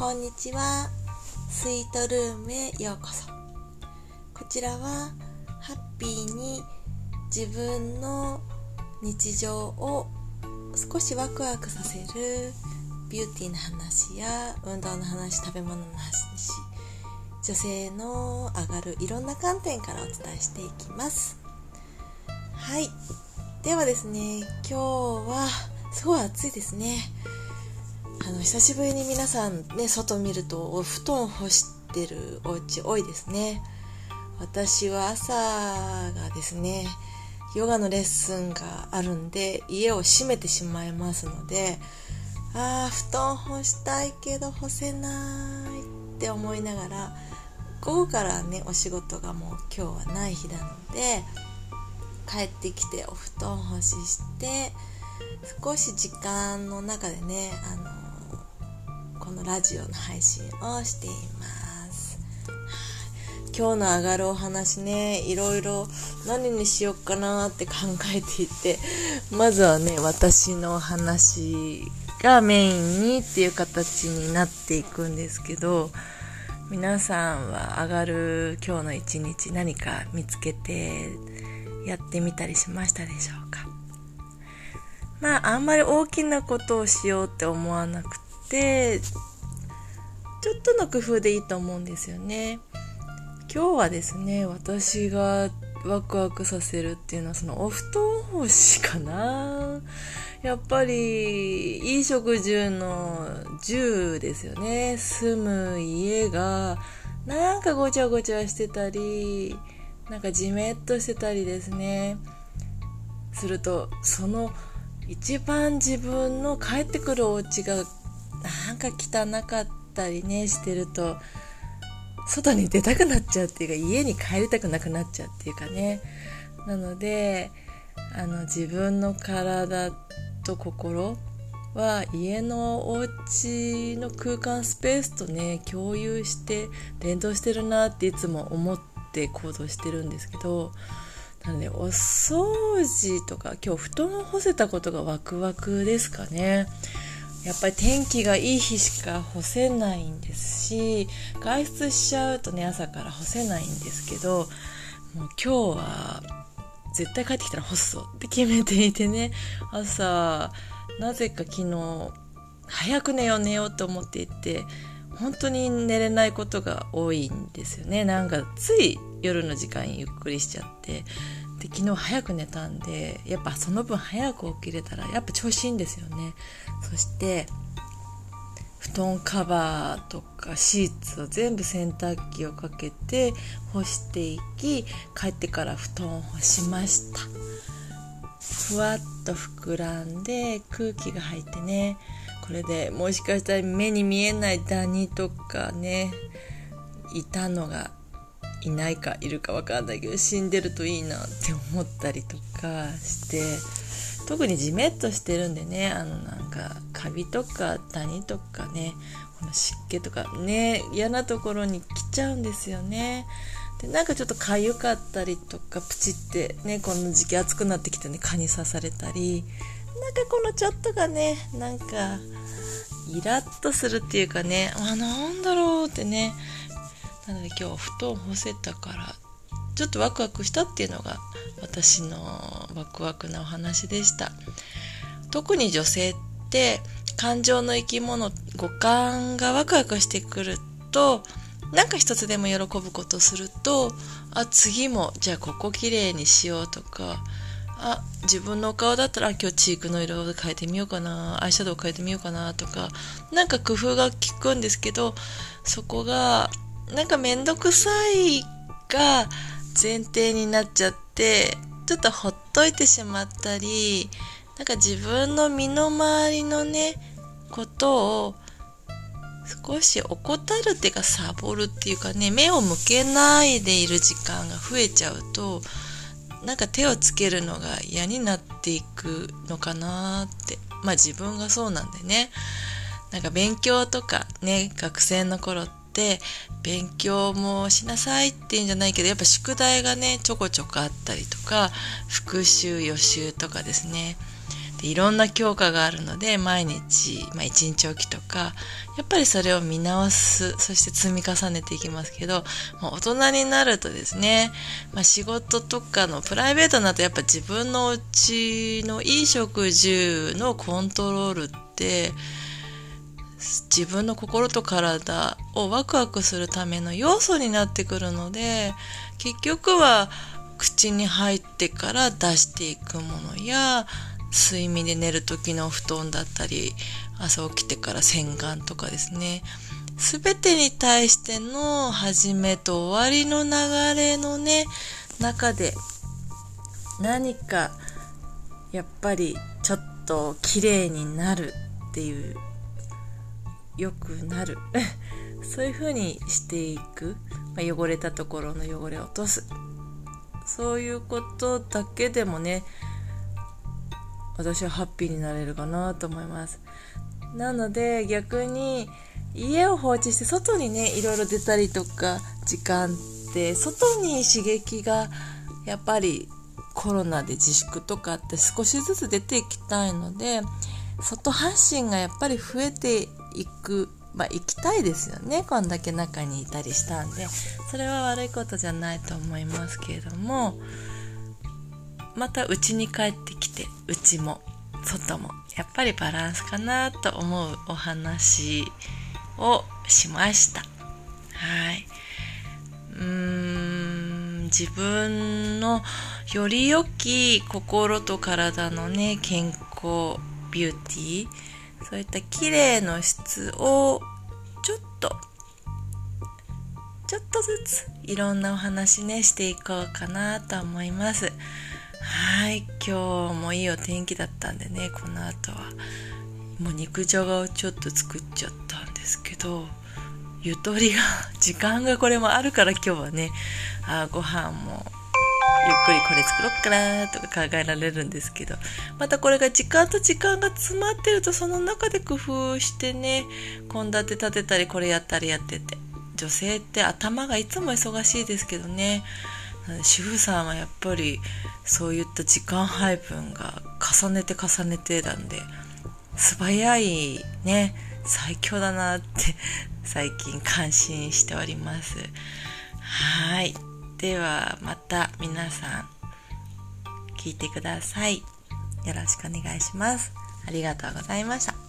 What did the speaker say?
こんにちは。スイートルームへようこそ。こちらはハッピーに自分の日常を少しワクワクさせるビューティーな話や運動の話、食べ物の話、女性の上がるいろんな観点からお伝えしていきます。はい。ではですね、今日はすごい暑いですね。あの久しぶりに皆さんね外見るとお布団干してるお家多いですね。私は朝がですねヨガのレッスンがあるんで家を閉めてしまいますのでああ布団干したいけど干せないって思いながら午後からねお仕事がもう今日はない日なので帰ってきてお布団干しして少し時間の中でねあのこのラジオの配信をしています。今日の上がるお話ねいろいろ何にしようかなって考えていてまずはね私の話がメインにっていう形になっていくんですけど皆さんは上がる今日の一日何か見つけてやってみたりしましたでしょうか？まああんまり大きなことをしようって思わなくてちょっとの工夫でいいと思うんですよね。今日はですね私がワクワクさせるっていうのはそのお布団干しかな。やっぱり衣食住の住ですよね。住む家がなんかごちゃごちゃしてたりなんかじめっとしてたりですね。するとその一番自分の帰ってくるお家がなんか汚かったりねしてると外に出たくなっちゃうっていうか家に帰りたくなくなっちゃうっていうかね。なのであの自分の体と心は家のお家の空間スペースとね共有して連動してるなっていつも思って行動してるんですけどなのでお掃除とか今日布団を干せたことがワクワクですかね。やっぱり天気がいい日しか干せないんですし外出しちゃうとね朝から干せないんですけどもう今日は絶対帰ってきたら干すぞって決めていてね朝なぜか昨日早く寝よう寝ようと思っていて本当に寝れないことが多いんですよね。なんかつい夜の時間ゆっくりしちゃってで昨日早く寝たんでやっぱその分早く起きれたらやっぱ調子いいんですよね。そして布団カバーとかシーツを全部洗濯機をかけて干していき帰ってから布団を干しました。ふわっと膨らんで空気が入ってねこれでもしかしたら目に見えないダニとかねいたのがいないかいるか分かんないけど死んでるといいなって思ったりとかして特にじめっとしてるんでねあのなんかカビとかダニとかねこの湿気とかね嫌なところに来ちゃうんですよね。でなんかちょっと痒かったりとかプチってねこの時期暑くなってきてね蚊に刺されたりなんかこのちょっとがねなんかイラッとするっていうかねあなんだろうってねなので今日布団干せたからちょっとワクワクしたっていうのが私のワクワクなお話でした。特に女性って感情の生き物五感がワクワクしてくるとなんか一つでも喜ぶことするとあ次もじゃあここ綺麗にしようとかあ自分のお顔だったら今日チークの色を変えてみようかなアイシャドウ変えてみようかなとかなんか工夫が効くんですけどそこがなんかめんどくさいが前提になっちゃってちょっとほっといてしまったりなんか自分の身の回りのねことを少し怠るっていうかサボるっていうかね目を向けないでいる時間が増えちゃうとなんか手をつけるのが嫌になっていくのかなって。まあ自分がそうなんでね。なんか勉強とかね学生の頃ってって勉強もしなさいっていうんじゃないけどやっぱ宿題がねちょこちょこあったりとか復習予習とかですね。でいろんな教科があるので毎日、まあ、1日おきとかやっぱりそれを見直すそして積み重ねていきますけど、まあ、大人になるとですね、まあ、仕事とかのプライベートになるとやっぱ自分のうちのいい食事のコントロールって自分の心と体をワクワクするための要素になってくるので結局は口に入ってから出していくものや睡眠で寝る時の布団だったり朝起きてから洗顔とかですね。全てに対しての始めと終わりの流れのね中で何かやっぱりちょっと綺麗になるっていう良くなる。そういう風にしていく、まあ、汚れたところの汚れを落とす。そういうことだけでもね私はハッピーになれるかなと思います。なので逆に家を放置して外にねいろいろ出たりとか時間って外に刺激がやっぱりコロナで自粛とかって少しずつ出ていきたいので外発信がやっぱり増えていくまあ行きたいですよね。こんだけ中にいたりしたんで。それは悪いことじゃないと思いますけれども。また家に帰ってきてうちも外も。やっぱりバランスかなと思うお話をしました。はい。うーん自分のより良き心と体のね健康ビューティーそういった綺麗の質をちょっとちょっとずついろんなお話ねしていこうかなと思います。はい今日もいいお天気だったんでねこの後は。もう肉じゃがをちょっと作っちゃったんですけどゆとりが時間がこれもあるから今日はねあご飯もゆっくりこれ作ろっかなとか考えられるんですけどまたこれが時間と時間が詰まってるとその中で工夫してね献立立てたりこれやったりやってて。女性って頭がいつも忙しいですけどね。主婦さんはやっぱりそういった時間配分が重ねて重ねてなんで素早いね最強だなって最近感心しております。はい。ではまた皆さん聞いてください。よろしくお願いします。ありがとうございました。